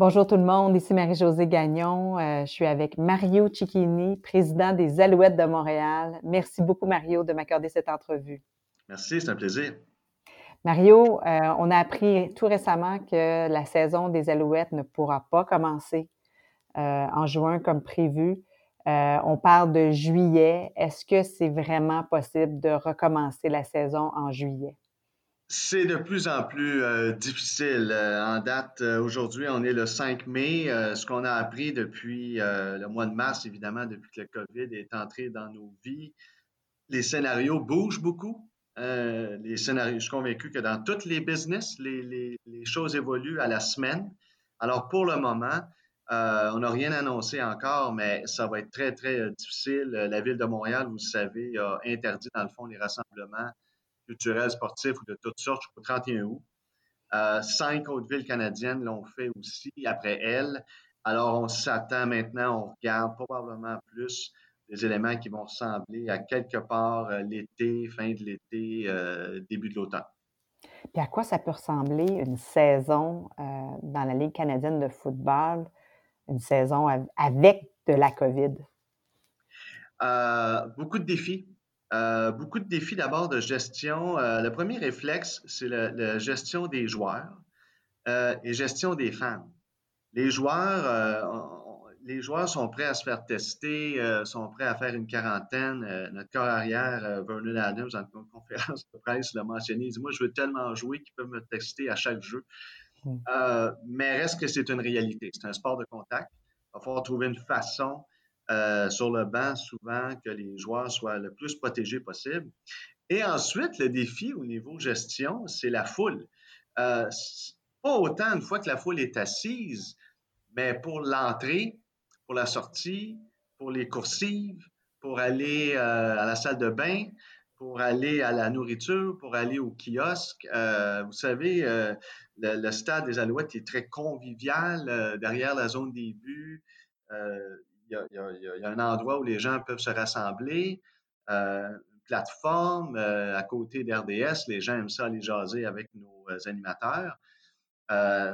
Bonjour tout le monde, ici Marie-Josée Gagnon. Euh, je suis avec Mario Cicchini, président des Alouettes de Montréal. Merci beaucoup, Mario, de m'accorder cette entrevue. Merci, c'est un plaisir. Mario, euh, on a appris tout récemment que la saison des Alouettes ne pourra pas commencer euh, en juin comme prévu. on parle de juillet. Est-ce que c'est vraiment possible de recommencer la saison en juillet? C'est de plus en plus euh, difficile. Euh, en date, euh, aujourd'hui, on est le 5 mai. ce qu'on a appris depuis le mois de mars, évidemment, depuis que le COVID est entré dans nos vies, les scénarios bougent beaucoup. les scénarios, je suis convaincu que dans toutes les business, les, les, choses évoluent à la semaine. Alors, pour le moment, on n'a rien annoncé encore, mais ça va être très, très difficile. La Ville de Montréal, vous le savez, a interdit, dans le fond, les rassemblements culturels, sportifs ou de toutes sortes jusqu'au 31 août. Euh, cinq autres villes canadiennes l'ont fait aussi après elles. Alors, on s'attend maintenant, on regarde probablement plus des éléments qui vont ressembler à quelque part euh, l'été, fin de l'été, euh, début de l'automne. Puis à quoi ça peut ressembler une saison dans la Ligue canadienne de football, une saison avec de la COVID? beaucoup de défis. Euh, beaucoup de défis d'abord de gestion. Euh, le premier réflexe, c'est la gestion des joueurs euh, et gestion des fans. Les joueurs, les joueurs sont prêts à se faire tester, sont prêts à faire une quarantaine. notre corps arrière, Vernon Adams, en conférence de presse, l'a mentionné. Il dit Moi, je veux tellement jouer qu'ils peuvent me tester à chaque jeu. Hmm. mais reste que c'est une réalité. C'est un sport de contact. Il va falloir trouver une façon euh, sur le banc souvent que les joueurs soient le plus protégés possible. Et ensuite, le défi au niveau gestion, c'est la foule. Euh, pas autant une fois que la foule est assise, mais pour l'entrée, pour la sortie, pour les coursives, pour aller euh, à la salle de bain, pour aller à la nourriture, pour aller au kiosque. vous savez, le, stade des Alouettes est très convivial derrière la zone des buts il y, a, un endroit où les gens peuvent se rassembler, euh, une plateforme euh, à côté d'RDS. Les gens aiment ça aller jaser avec nos euh, animateurs.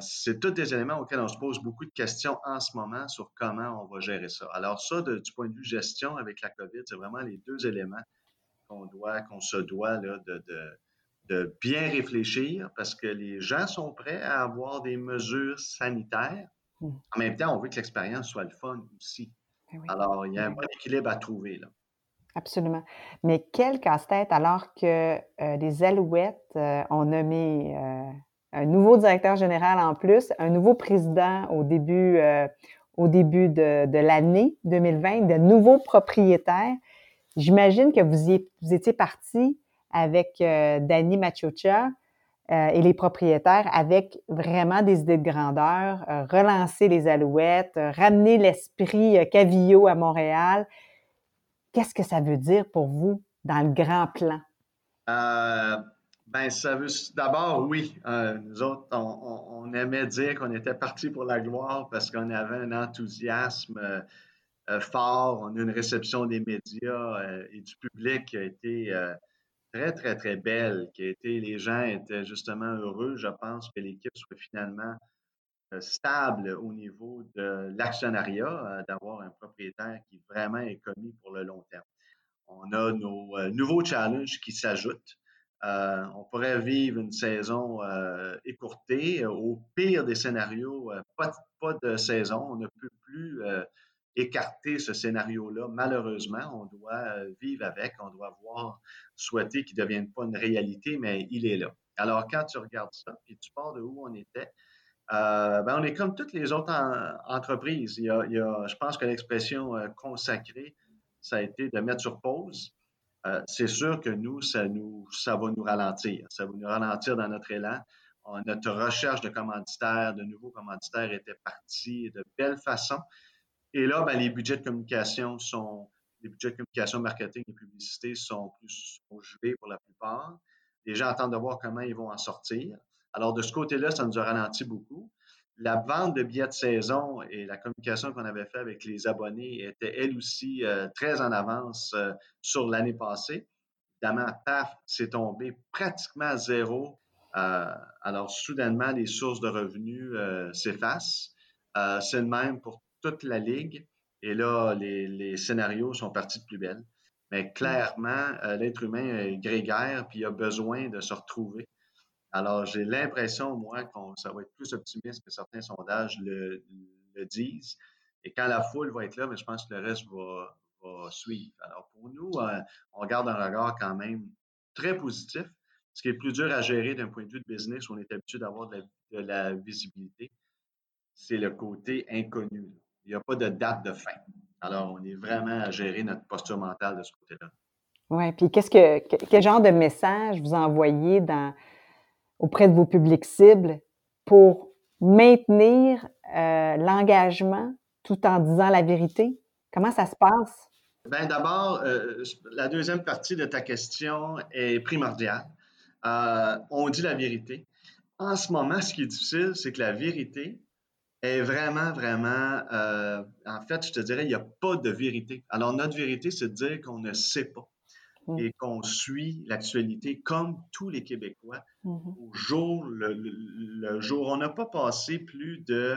c'est tous des éléments auxquels on se pose beaucoup de questions en ce moment sur comment on va gérer ça. Alors ça, du point de vue gestion avec la COVID, c'est vraiment les deux éléments qu'on doit, qu'on se doit de, de, bien réfléchir parce que les gens sont prêts à avoir des mesures sanitaires. Mmh. En même temps, on veut que l'expérience soit le fun aussi. Ben alors, il y a un bon équilibre à trouver. Là. Absolument. Mais quel casse-tête alors que euh, les Alouettes euh, ont nommé euh, un nouveau directeur général en plus, un nouveau président au début, au début de, de l'année 2020, de nouveaux propriétaires. J'imagine que vous, y, vous étiez parti avec Danny Machocha euh, et les propriétaires avec vraiment des idées de grandeur, euh, relancer les alouettes, euh, ramener l'esprit Cavillo à Montréal. Qu'est-ce que ça veut dire pour vous dans le grand plan? ben, ça veut d'abord, oui. nous autres, on, aimait dire qu'on était parti pour la gloire parce qu'on avait un enthousiasme fort. On a eu une réception des médias et du public qui a été très, très, très belle, qui a été, les gens étaient justement heureux, je pense, que l'équipe soit finalement euh, stable au niveau de l'actionnariat, euh, d'avoir un propriétaire qui vraiment est commis pour le long terme. On a nos euh, nouveaux challenges qui s'ajoutent. on pourrait vivre une saison écourtée. Au pire des scénarios, pas, pas, de saison. On ne peut plus écarter ce scénario-là. Malheureusement, on doit euh, vivre avec, on doit voir, souhaiter qu'il ne devienne pas une réalité, mais il est là. Alors, quand tu regardes ça, et tu pars de où on était, euh, ben, on est comme toutes les autres entreprises. Il y, a, je pense que l'expression euh, consacrée, ça a été de mettre sur pause. c'est sûr que nous ça, nous, ça va nous ralentir. Ça va nous ralentir dans notre élan. notre recherche de commanditaires, de nouveaux commanditaires était partie de belle façon. Et là, ben, les budgets de communication sont, les budgets de communication, marketing et publicité sont plus sont pour la plupart. Les gens attendent de voir comment ils vont en sortir. Alors, de ce côté-là, ça nous a ralenti beaucoup. La vente de billets de saison et la communication qu'on avait fait avec les abonnés était, elle aussi, euh, très en avance euh, sur l'année passée. Évidemment, PAF, c'est tombé pratiquement à zéro. Euh, alors, soudainement, les sources de revenus s'effacent. c'est le même pour toute la ligue. Et là, les, scénarios sont partis de plus belle. Mais clairement, l'être humain est grégaire, puis il a besoin de se retrouver. Alors, j'ai l'impression, moi, que ça va être plus optimiste que certains sondages le, disent. Et quand la foule va être là, mais je pense que le reste va, suivre. Alors, pour nous, euh, on garde un regard quand même très positif. Ce qui est plus dur à gérer d'un point de vue de business, où on est habitué d'avoir de, la, visibilité, c'est le côté inconnu. Il n'y a pas de date de fin. Alors, on est vraiment à gérer notre posture mentale de ce côté-là. Oui, puis qu'est-ce que, quel genre de message vous envoyez dans, auprès de vos publics cibles pour maintenir euh, l'engagement tout en disant la vérité? Comment ça se passe? Bien, d'abord, euh, la deuxième partie de ta question est primordiale. Euh, on dit la vérité. En ce moment, ce qui est difficile, c'est que la vérité est vraiment, vraiment, en fait, je te dirais, il n'y a pas de vérité. Alors, notre vérité, c'est de dire qu'on ne sait pas. Mmh. et qu'on suit l'actualité comme tous les Québécois mmh au jour le, jour. On n'a pas passé plus de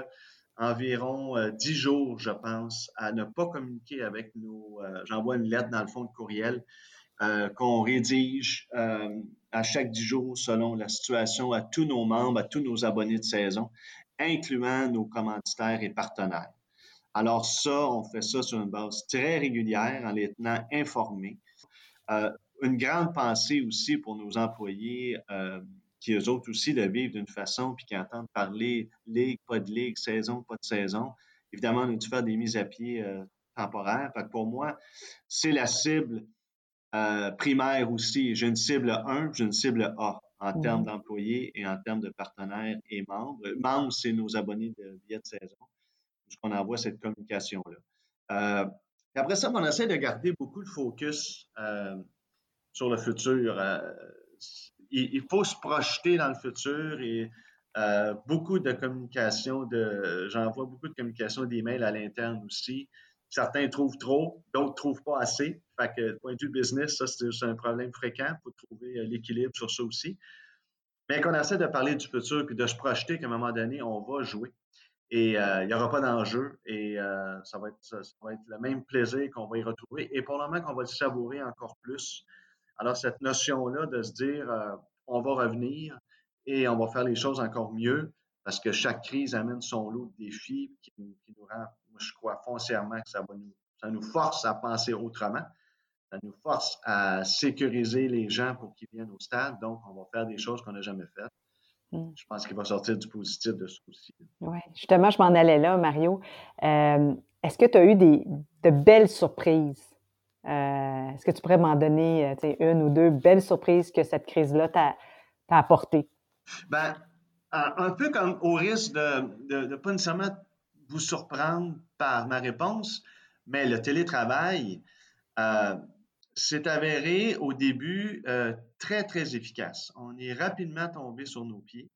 environ euh, dix jours, je pense, à ne pas communiquer avec nos. Euh, j'envoie une lettre dans le fond de courriel euh, qu'on rédige à chaque dix jours selon la situation à tous nos membres, à tous nos abonnés de saison, incluant nos commanditaires et partenaires. Alors ça, on fait ça sur une base très régulière en les tenant informés. Euh, une grande pensée aussi pour nos employés euh, qui, eux autres aussi, le vivent d'une façon, puis qui entendent parler ligue, pas de ligue, saison, pas de saison. Évidemment, on a dû faire des mises à pied euh, temporaires. pour moi, c'est la cible primaire aussi. J'ai une cible 1, j'ai une cible A en termes d'employés et en termes de partenaires et membres. Membres, c'est nos abonnés de billets de saison, puisqu'on envoie cette communication-là après ça, on essaie de garder beaucoup de focus euh, sur le futur. Euh, il, faut se projeter dans le futur et euh, beaucoup de communication, de, j'envoie beaucoup de communication d'emails à l'interne aussi. Certains trouvent trop, d'autres trouvent pas assez. Fait que, point de vue business, ça, c'est un problème fréquent. pour trouver l'équilibre sur ça aussi. Mais qu'on essaie de parler du futur puis de se projeter qu'à un moment donné, on va jouer et euh, il n'y aura pas d'enjeu et euh, ça, va être, ça, va être le même plaisir qu'on va y retrouver et pour le moment qu'on va le savourer encore plus. Alors, cette notion-là de se dire euh, on va revenir et on va faire les choses encore mieux parce que chaque crise amène son lot de défis qui, nous rend, moi, je crois foncièrement que ça, va nous, ça nous force à penser autrement. Ça nous force à sécuriser les gens pour qu'ils viennent au stade. Donc, on va faire des choses qu'on n'a jamais faites. Mmh. Je pense qu'il va sortir du positif de ce aussi. Oui, justement, je m'en allais là, Mario. Euh, est-ce que tu as eu des, de belles surprises? Euh, est-ce que tu pourrais m'en donner euh, une ou deux belles surprises que cette crise-là t'a apportées? Bien, un peu comme au risque de ne pas nécessairement vous surprendre par ma réponse, mais le télétravail, c'est avéré au début euh, très, très efficace. On est rapidement tombé sur nos pieds,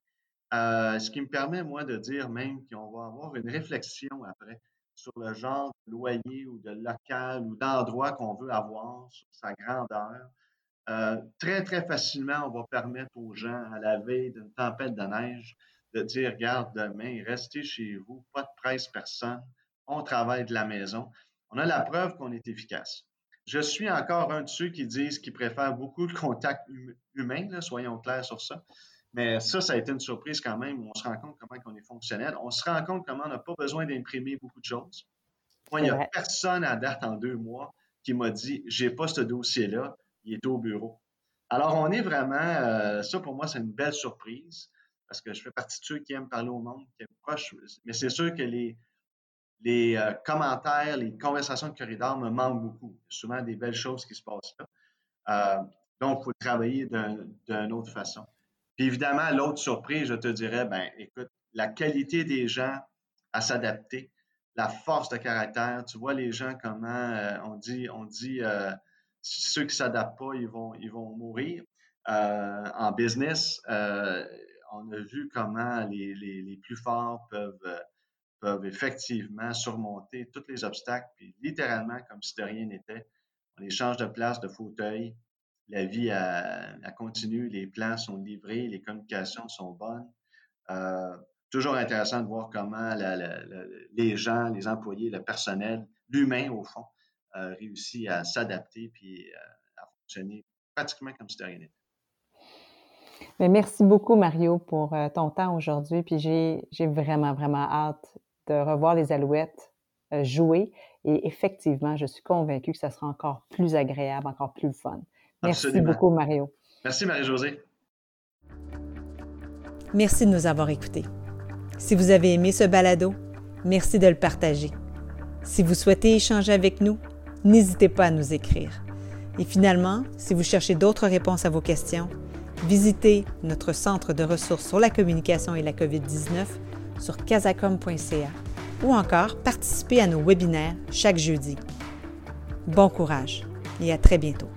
euh, ce qui me permet, moi, de dire même qu'on va avoir une réflexion après sur le genre de loyer ou de local ou d'endroit qu'on veut avoir, sur sa grandeur. Euh, très, très facilement, on va permettre aux gens, à la veille d'une tempête de neige, de dire, regarde, demain, restez chez vous, pas de presse personne, on travaille de la maison. On a la preuve qu'on est efficace. Je suis encore un de ceux qui disent qu'ils préfèrent beaucoup le contact hum, humain, soyons clairs sur ça. Mais ça, ça a été une surprise quand même. On se rend compte comment on est fonctionnel. On se rend compte comment on n'a pas besoin d'imprimer beaucoup de choses. Moi, il n'y a personne à date en deux mois qui m'a dit j'ai pas ce dossier-là, il est au bureau. Alors, on est vraiment, euh, ça pour moi, c'est une belle surprise parce que je fais partie de ceux qui aiment parler au monde, qui aiment proche. Mais c'est sûr que les, les euh, commentaires, les conversations de corridor me manquent beaucoup. Souvent des belles choses qui se passent là. Euh, donc, il faut travailler d'une autre façon. Puis évidemment, l'autre surprise, je te dirais, ben écoute, la qualité des gens à s'adapter, la force de caractère. Tu vois les gens comment euh, on dit, on dit ceux qui s'adaptent pas, ils vont, ils vont mourir. En business, on a vu comment les, les plus forts peuvent, peuvent effectivement surmonter tous les obstacles, puis littéralement, comme si de rien n'était, on les change de place, de fauteuil, la vie a, continue, les plans sont livrés, les communications sont bonnes. Euh, toujours intéressant de voir comment les gens, les employés, le personnel, l'humain au fond, euh, réussit à s'adapter puis euh, à fonctionner pratiquement comme si de rien n'était. merci beaucoup, Mario, pour euh, ton temps aujourd'hui. Puis j'ai vraiment, vraiment hâte de revoir les Alouettes jouer. Et effectivement, je suis convaincue que ça sera encore plus agréable, encore plus fun. Merci beaucoup, Mario. Merci, Marie-Josée. Merci de nous avoir écoutés. Si vous avez aimé ce balado, merci de le partager. Si vous souhaitez échanger avec nous, n'hésitez pas à nous écrire. Et finalement, si vous cherchez d'autres réponses à vos questions, visitez notre centre de ressources sur la communication et la COVID-19 sur casacom.ca ou encore participez à nos webinaires chaque jeudi. Bon courage et à très bientôt.